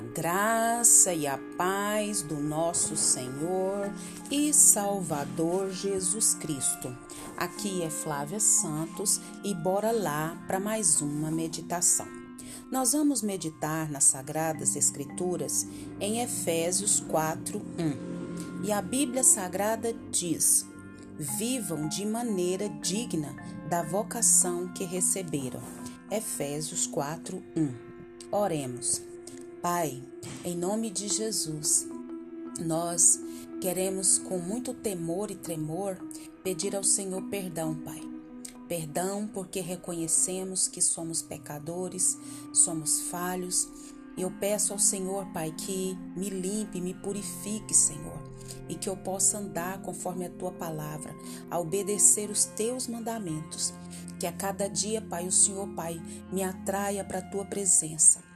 A graça e a paz do nosso Senhor e Salvador Jesus Cristo. Aqui é Flávia Santos e bora lá para mais uma meditação. Nós vamos meditar nas Sagradas Escrituras em Efésios 4, 1. E a Bíblia Sagrada diz: Vivam de maneira digna da vocação que receberam. Efésios 4, 1. Oremos. Pai, em nome de Jesus, nós queremos com muito temor e tremor pedir ao Senhor perdão, Pai. Perdão porque reconhecemos que somos pecadores, somos falhos. E eu peço ao Senhor, Pai, que me limpe, me purifique, Senhor, e que eu possa andar conforme a tua palavra, a obedecer os teus mandamentos. Que a cada dia, Pai, o Senhor, Pai, me atraia para a tua presença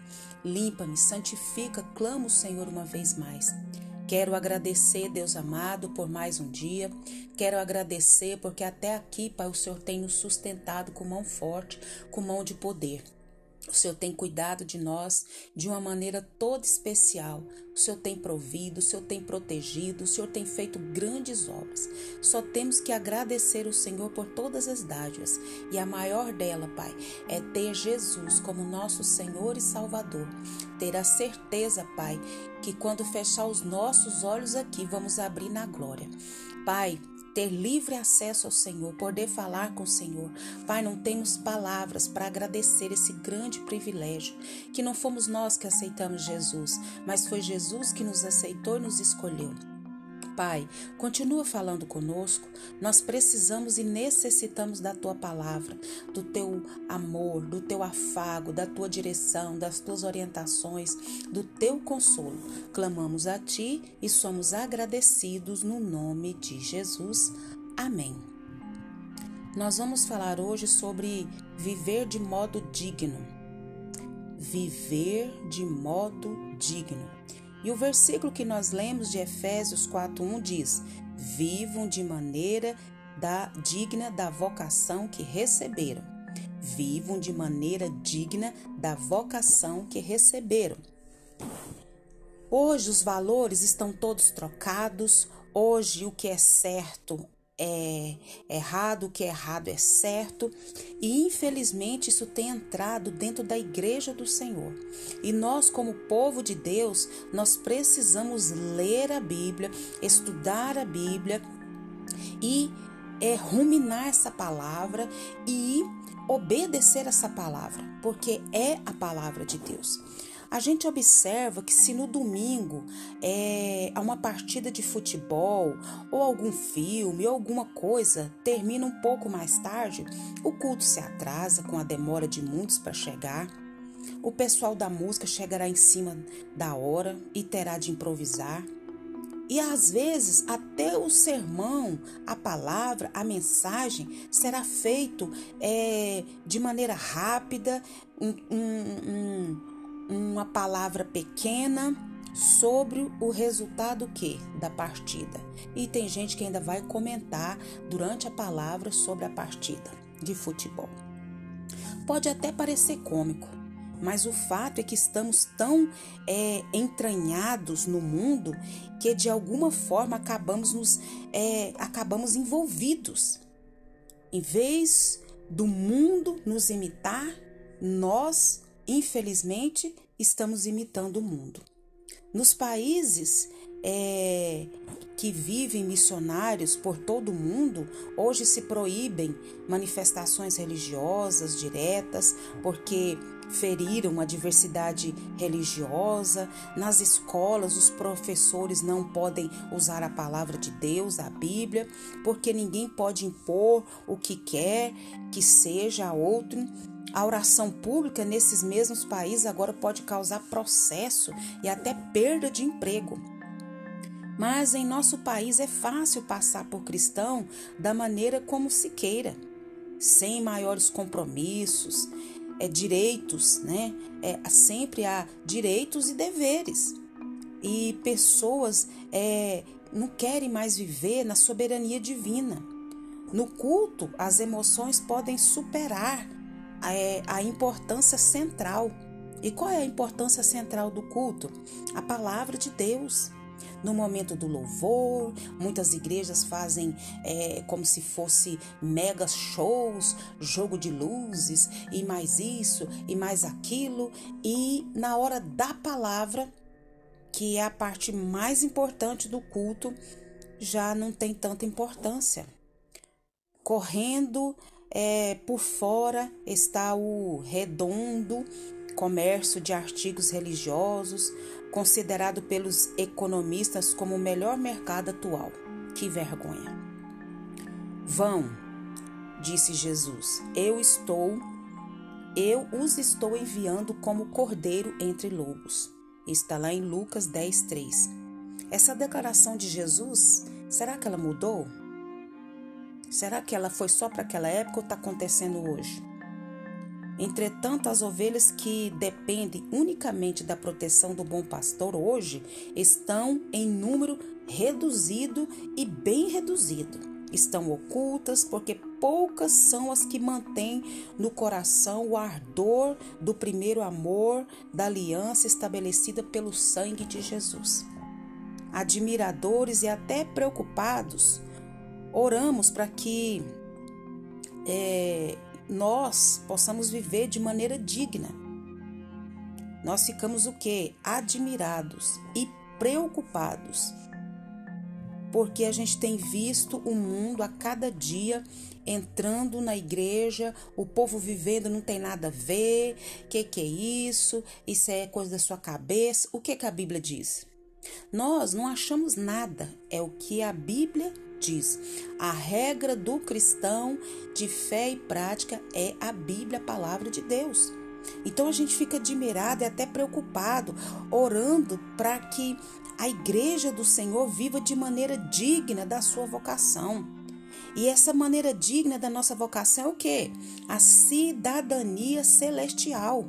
Limpa-me, santifica, clamo o Senhor uma vez mais. Quero agradecer, Deus amado, por mais um dia. Quero agradecer porque até aqui, Pai, o Senhor tem nos sustentado com mão forte, com mão de poder. O Senhor tem cuidado de nós de uma maneira toda especial. O Senhor tem provido, o Senhor tem protegido, o Senhor tem feito grandes obras. Só temos que agradecer o Senhor por todas as dádivas. E a maior dela, Pai, é ter Jesus como nosso Senhor e Salvador. Ter a certeza, Pai, que quando fechar os nossos olhos aqui, vamos abrir na glória. Pai, ter livre acesso ao Senhor, poder falar com o Senhor. Pai, não temos palavras para agradecer esse grande privilégio, que não fomos nós que aceitamos Jesus, mas foi Jesus que nos aceitou e nos escolheu. Pai, continua falando conosco. Nós precisamos e necessitamos da tua palavra, do teu amor, do teu afago, da tua direção, das tuas orientações, do teu consolo. Clamamos a ti e somos agradecidos no nome de Jesus. Amém. Nós vamos falar hoje sobre viver de modo digno. Viver de modo digno. E o versículo que nós lemos de Efésios 4:1 diz: "Vivam de maneira da digna da vocação que receberam. Vivam de maneira digna da vocação que receberam." Hoje os valores estão todos trocados. Hoje o que é certo é errado, o que é errado é certo, e infelizmente isso tem entrado dentro da igreja do Senhor. E nós, como povo de Deus, nós precisamos ler a Bíblia, estudar a Bíblia e é, ruminar essa palavra e obedecer essa palavra, porque é a palavra de Deus. A gente observa que se no domingo é, há uma partida de futebol ou algum filme ou alguma coisa termina um pouco mais tarde, o culto se atrasa com a demora de muitos para chegar. O pessoal da música chegará em cima da hora e terá de improvisar. E às vezes até o sermão, a palavra, a mensagem será feito é, de maneira rápida, um, um, um uma palavra pequena sobre o resultado que da partida. E tem gente que ainda vai comentar durante a palavra sobre a partida de futebol. Pode até parecer cômico, mas o fato é que estamos tão é, entranhados no mundo que de alguma forma acabamos nos é, acabamos envolvidos. Em vez do mundo nos imitar, nós infelizmente, estamos imitando o mundo. Nos países é, que vivem missionários por todo o mundo, hoje se proíbem manifestações religiosas diretas, porque feriram a diversidade religiosa. Nas escolas, os professores não podem usar a palavra de Deus, a Bíblia, porque ninguém pode impor o que quer que seja a outro. A oração pública nesses mesmos países agora pode causar processo e até perda de emprego. Mas em nosso país é fácil passar por cristão da maneira como se queira, sem maiores compromissos, é, direitos, né? É, sempre há direitos e deveres. E pessoas é, não querem mais viver na soberania divina. No culto, as emoções podem superar a importância central E qual é a importância central do culto? A palavra de Deus. No momento do louvor, muitas igrejas fazem é, como se fosse mega shows, jogo de luzes e mais isso e mais aquilo. E na hora da palavra, que é a parte mais importante do culto, já não tem tanta importância. Correndo é, por fora está o redondo comércio de artigos religiosos, considerado pelos economistas como o melhor mercado atual. Que vergonha! Vão, disse Jesus, eu estou, eu os estou enviando como cordeiro entre lobos. Está lá em Lucas 10, 3. Essa declaração de Jesus, será que ela mudou? Será que ela foi só para aquela época ou está acontecendo hoje? Entretanto, as ovelhas que dependem unicamente da proteção do bom pastor hoje estão em número reduzido e bem reduzido. Estão ocultas porque poucas são as que mantêm no coração o ardor do primeiro amor da aliança estabelecida pelo sangue de Jesus. Admiradores e até preocupados, oramos para que é, nós possamos viver de maneira digna. Nós ficamos o que? Admirados e preocupados. Porque a gente tem visto o mundo a cada dia entrando na igreja, o povo vivendo não tem nada a ver. Que que é isso? Isso é coisa da sua cabeça. O que que a Bíblia diz? Nós não achamos nada, é o que a Bíblia diz: a regra do cristão de fé e prática é a Bíblia, a palavra de Deus. Então a gente fica admirado e até preocupado, orando para que a igreja do Senhor viva de maneira digna da sua vocação. E essa maneira digna da nossa vocação é o quê? A cidadania celestial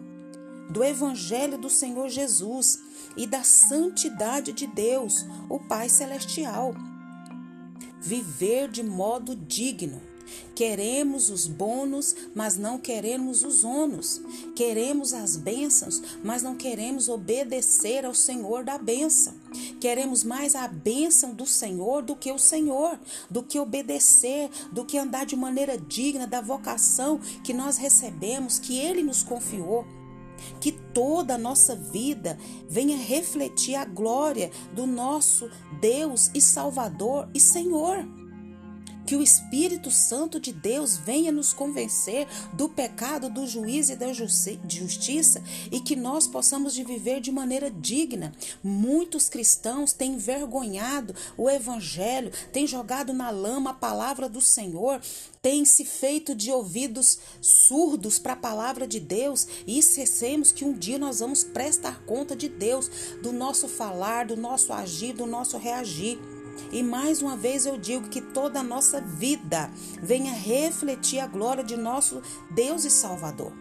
do evangelho do Senhor Jesus e da santidade de Deus, o Pai celestial viver de modo digno. Queremos os bônus, mas não queremos os ônus. Queremos as bênçãos, mas não queremos obedecer ao Senhor da bênção. Queremos mais a bênção do Senhor do que o Senhor, do que obedecer, do que andar de maneira digna da vocação que nós recebemos, que Ele nos confiou que toda a nossa vida venha refletir a glória do nosso Deus e Salvador e Senhor. Que o Espírito Santo de Deus venha nos convencer do pecado, do juízo e da justiça e que nós possamos de viver de maneira digna. Muitos cristãos têm envergonhado o evangelho, têm jogado na lama a palavra do Senhor, têm se feito de ouvidos surdos para a palavra de Deus e esquecemos que um dia nós vamos prestar conta de Deus, do nosso falar, do nosso agir, do nosso reagir. E mais uma vez eu digo que toda a nossa vida venha refletir a glória de nosso Deus e Salvador.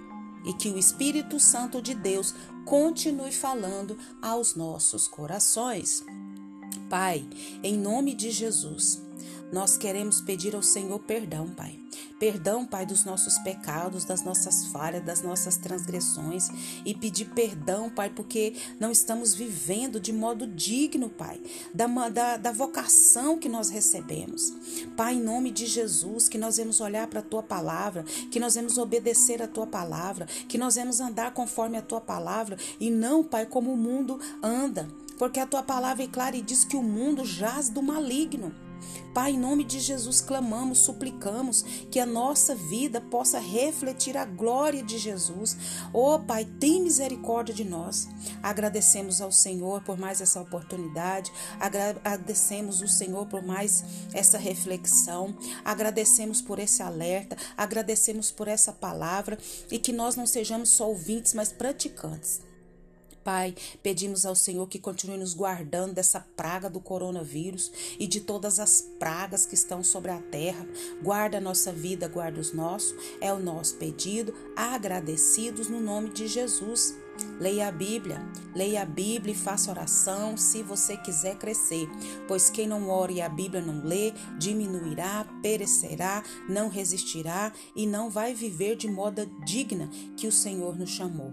E que o Espírito Santo de Deus continue falando aos nossos corações. Pai, em nome de Jesus, nós queremos pedir ao Senhor perdão, Pai. Perdão, Pai, dos nossos pecados, das nossas falhas, das nossas transgressões e pedir perdão, Pai, porque não estamos vivendo de modo digno, Pai, da, da, da vocação que nós recebemos. Pai, em nome de Jesus, que nós vamos olhar para a Tua palavra, que nós vamos obedecer a Tua palavra, que nós vamos andar conforme a Tua palavra e não, Pai, como o mundo anda. Porque a Tua palavra é clara e diz que o mundo jaz do maligno. Pai, em nome de Jesus, clamamos, suplicamos que a nossa vida possa refletir a glória de Jesus. Oh, Pai, tem misericórdia de nós. Agradecemos ao Senhor por mais essa oportunidade, agradecemos o Senhor por mais essa reflexão, agradecemos por esse alerta, agradecemos por essa palavra e que nós não sejamos só ouvintes, mas praticantes. Pai, pedimos ao Senhor que continue nos guardando dessa praga do coronavírus e de todas as pragas que estão sobre a terra. Guarda a nossa vida, guarda os nossos. É o nosso pedido, agradecidos no nome de Jesus. Leia a Bíblia, leia a Bíblia e faça oração se você quiser crescer, pois quem não ora e a Bíblia não lê, diminuirá, perecerá, não resistirá e não vai viver de modo digna que o Senhor nos chamou.